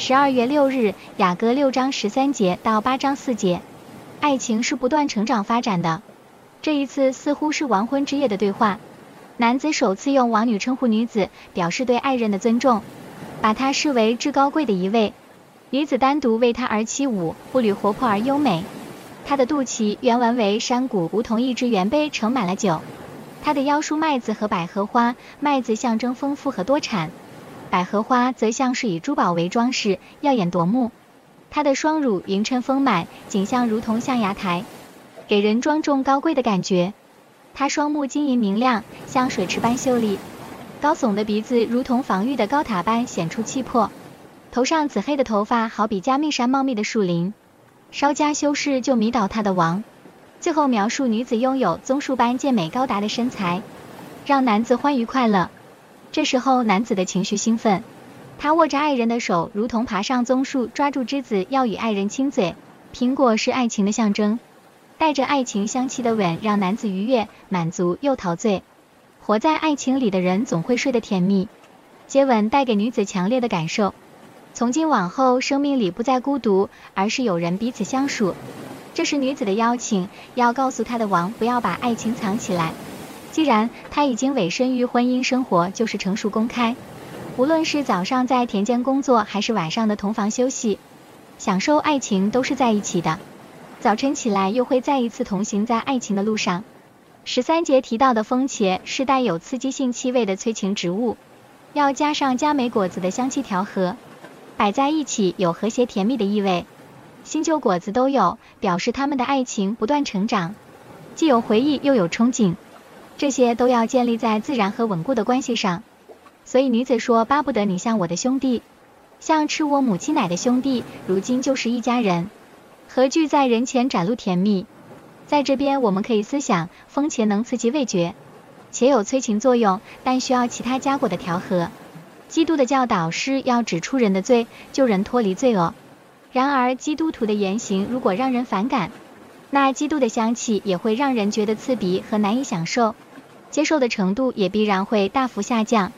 十二月六日，雅歌六章十三节到八章四节，爱情是不断成长发展的。这一次似乎是完婚之夜的对话，男子首次用王女称呼女子，表示对爱人的尊重，把她视为至高贵的一位。女子单独为他而起舞，步履活泼而优美。她的肚脐原文为山谷，如同一只圆杯盛满了酒。她的腰束麦子和百合花，麦子象征丰富和多产。百合花则像是以珠宝为装饰，耀眼夺目。她的双乳匀称丰满，景象如同象牙台，给人庄重高贵的感觉。她双目晶莹明亮，像水池般秀丽。高耸的鼻子如同防御的高塔般显出气魄。头上紫黑的头发好比加密山茂密的树林，稍加修饰就迷倒他的王。最后描述女子拥有棕树般健美高达的身材，让男子欢愉快乐。这时候，男子的情绪兴奋，他握着爱人的手，如同爬上棕树，抓住枝子要与爱人亲嘴。苹果是爱情的象征，带着爱情香气的吻让男子愉悦、满足又陶醉。活在爱情里的人总会睡得甜蜜。接吻带给女子强烈的感受，从今往后生命里不再孤独，而是有人彼此相属。这是女子的邀请，要告诉她的王不要把爱情藏起来。既然他已经委身于婚姻生活，就是成熟公开。无论是早上在田间工作，还是晚上的同房休息，享受爱情都是在一起的。早晨起来又会再一次同行在爱情的路上。十三节提到的风茄是带有刺激性气味的催情植物，要加上佳美果子的香气调和，摆在一起有和谐甜蜜的意味。新旧果子都有，表示他们的爱情不断成长，既有回忆又有憧憬。这些都要建立在自然和稳固的关系上，所以女子说巴不得你像我的兄弟，像吃我母亲奶的兄弟，如今就是一家人，何惧在人前展露甜蜜？在这边我们可以思想，风茄能刺激味觉，且有催情作用，但需要其他佳果的调和。基督的教导是要指出人的罪，救人脱离罪恶。然而基督徒的言行如果让人反感，那基督的香气也会让人觉得刺鼻和难以享受。接受的程度也必然会大幅下降。